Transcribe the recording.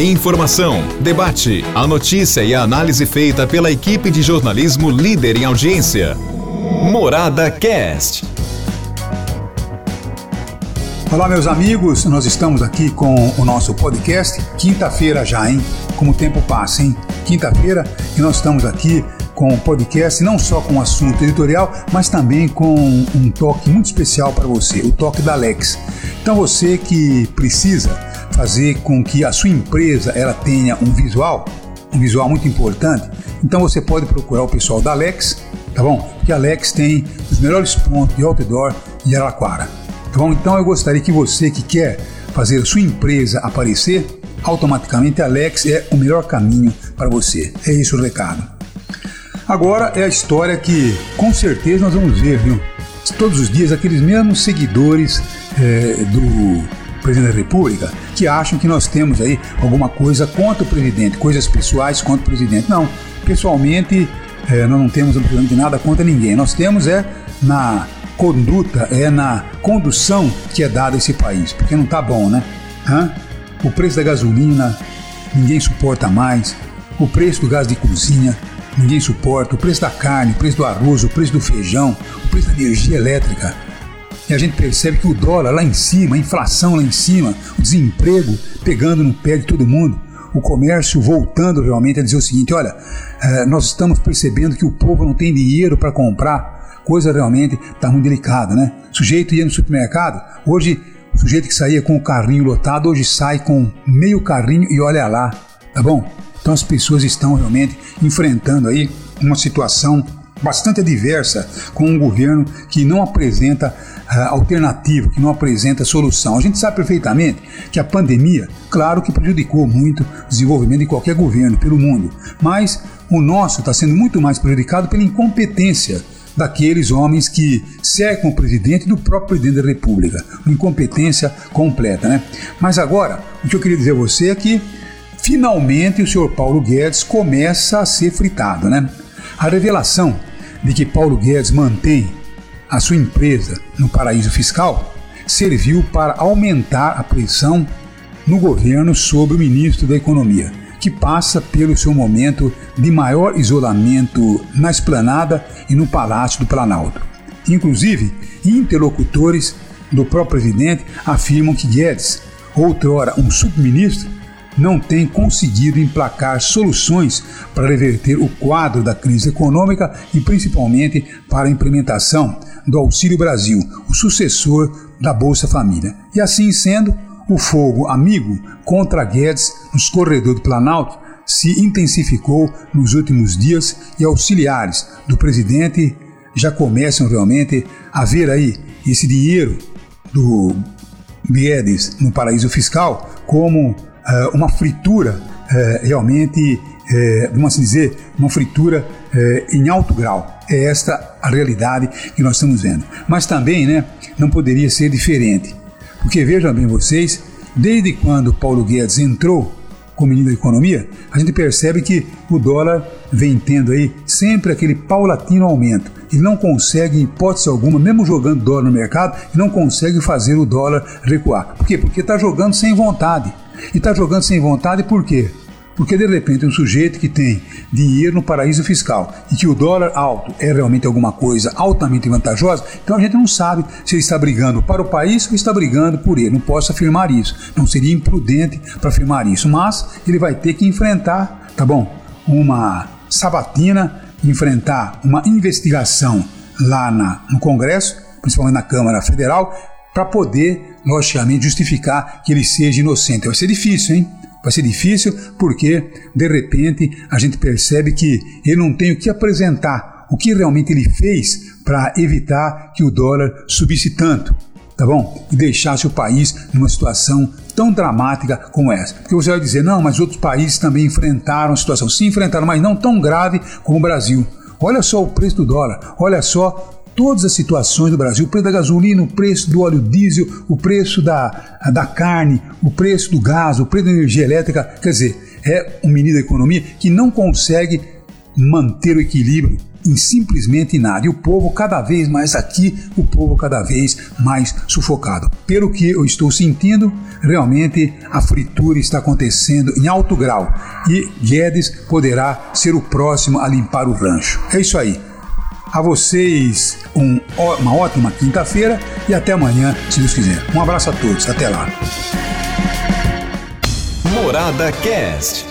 Informação, debate, a notícia e a análise feita pela equipe de jornalismo líder em audiência. Morada Cast. Olá, meus amigos, nós estamos aqui com o nosso podcast. Quinta-feira já, hein? Como o tempo passa, hein? Quinta-feira e nós estamos aqui com o podcast, não só com o assunto editorial, mas também com um toque muito especial para você, o toque da Alex. Então você que precisa fazer com que a sua empresa ela tenha um visual, um visual muito importante, então você pode procurar o pessoal da Alex, tá bom? Porque a Alex tem os melhores pontos de outdoor de Araraquara, tá bom? Então eu gostaria que você que quer fazer a sua empresa aparecer, automaticamente a Alex é o melhor caminho para você. É isso o recado. Agora é a história que com certeza nós vamos ver, viu? Todos os dias aqueles mesmos seguidores é, do presidente da República que acham que nós temos aí alguma coisa contra o presidente, coisas pessoais contra o presidente. Não, pessoalmente é, nós não temos absolutamente nada contra ninguém. Nós temos é na conduta, é na condução que é dada esse país, porque não tá bom, né? Hã? O preço da gasolina, ninguém suporta mais. O preço do gás de cozinha, ninguém suporta. O preço da carne, o preço do arroz, o preço do feijão, o preço da energia elétrica e a gente percebe que o dólar lá em cima, a inflação lá em cima, o desemprego pegando no pé de todo mundo, o comércio voltando realmente a dizer o seguinte: olha, eh, nós estamos percebendo que o povo não tem dinheiro para comprar, coisa realmente está muito delicada, né? O sujeito ia no supermercado, hoje o sujeito que saía com o carrinho lotado, hoje sai com meio carrinho e olha lá, tá bom? Então as pessoas estão realmente enfrentando aí uma situação bastante adversa com um governo que não apresenta uh, alternativa, que não apresenta solução. A gente sabe perfeitamente que a pandemia, claro que prejudicou muito o desenvolvimento de qualquer governo pelo mundo, mas o nosso está sendo muito mais prejudicado pela incompetência daqueles homens que cercam o presidente do próprio presidente da República. Uma incompetência completa, né? Mas agora, o que eu queria dizer a você é que finalmente o senhor Paulo Guedes começa a ser fritado, né? A revelação de que Paulo Guedes mantém a sua empresa no paraíso fiscal serviu para aumentar a pressão no governo sobre o ministro da Economia, que passa pelo seu momento de maior isolamento na esplanada e no Palácio do Planalto. Inclusive, interlocutores do próprio presidente afirmam que Guedes, outrora um subministro, não tem conseguido emplacar soluções para reverter o quadro da crise econômica e principalmente para a implementação do Auxílio Brasil, o sucessor da Bolsa Família. E assim sendo, o fogo amigo contra Guedes nos corredores do Planalto se intensificou nos últimos dias e auxiliares do presidente já começam realmente a ver aí esse dinheiro do Guedes no paraíso fiscal como uh, uma fritura uh, realmente, uh, vamos assim dizer, uma fritura em alto grau. É esta a realidade que nós estamos vendo. Mas também né, não poderia ser diferente. Porque vejam bem vocês, desde quando Paulo Guedes entrou como ministro da Economia, a gente percebe que o dólar vem tendo aí sempre aquele paulatino aumento. Ele não consegue, em hipótese alguma, mesmo jogando dólar no mercado, não consegue fazer o dólar recuar. Por quê? Porque está jogando sem vontade. E está jogando sem vontade por quê? Porque de repente um sujeito que tem dinheiro no paraíso fiscal e que o dólar alto é realmente alguma coisa altamente vantajosa, então a gente não sabe se ele está brigando para o país ou está brigando por ele. Não posso afirmar isso. Não seria imprudente para afirmar isso, mas ele vai ter que enfrentar, tá bom? Uma sabatina, enfrentar uma investigação lá na, no Congresso, principalmente na Câmara Federal, para poder, logicamente, justificar que ele seja inocente. Vai ser difícil, hein? Vai ser difícil porque, de repente, a gente percebe que ele não tem o que apresentar, o que realmente ele fez para evitar que o dólar subisse tanto, tá bom? E deixasse o país numa situação tão dramática como essa. Porque você vai dizer, não, mas outros países também enfrentaram a situação. Sim, enfrentaram, mas não tão grave como o Brasil. Olha só o preço do dólar, olha só todas as situações do Brasil, o preço da gasolina, o preço do óleo diesel, o preço da, da carne, o preço do gás, o preço da energia elétrica. Quer dizer, é um ministro da economia que não consegue manter o equilíbrio em simplesmente nada. E o povo cada vez mais aqui, o povo cada vez mais sufocado. Pelo que eu estou sentindo, realmente a fritura está acontecendo em alto grau e Guedes poderá ser o próximo a limpar o rancho. É isso aí. A vocês um, uma ótima quinta-feira e até amanhã, se Deus quiser. Um abraço a todos, até lá. Morada Cast.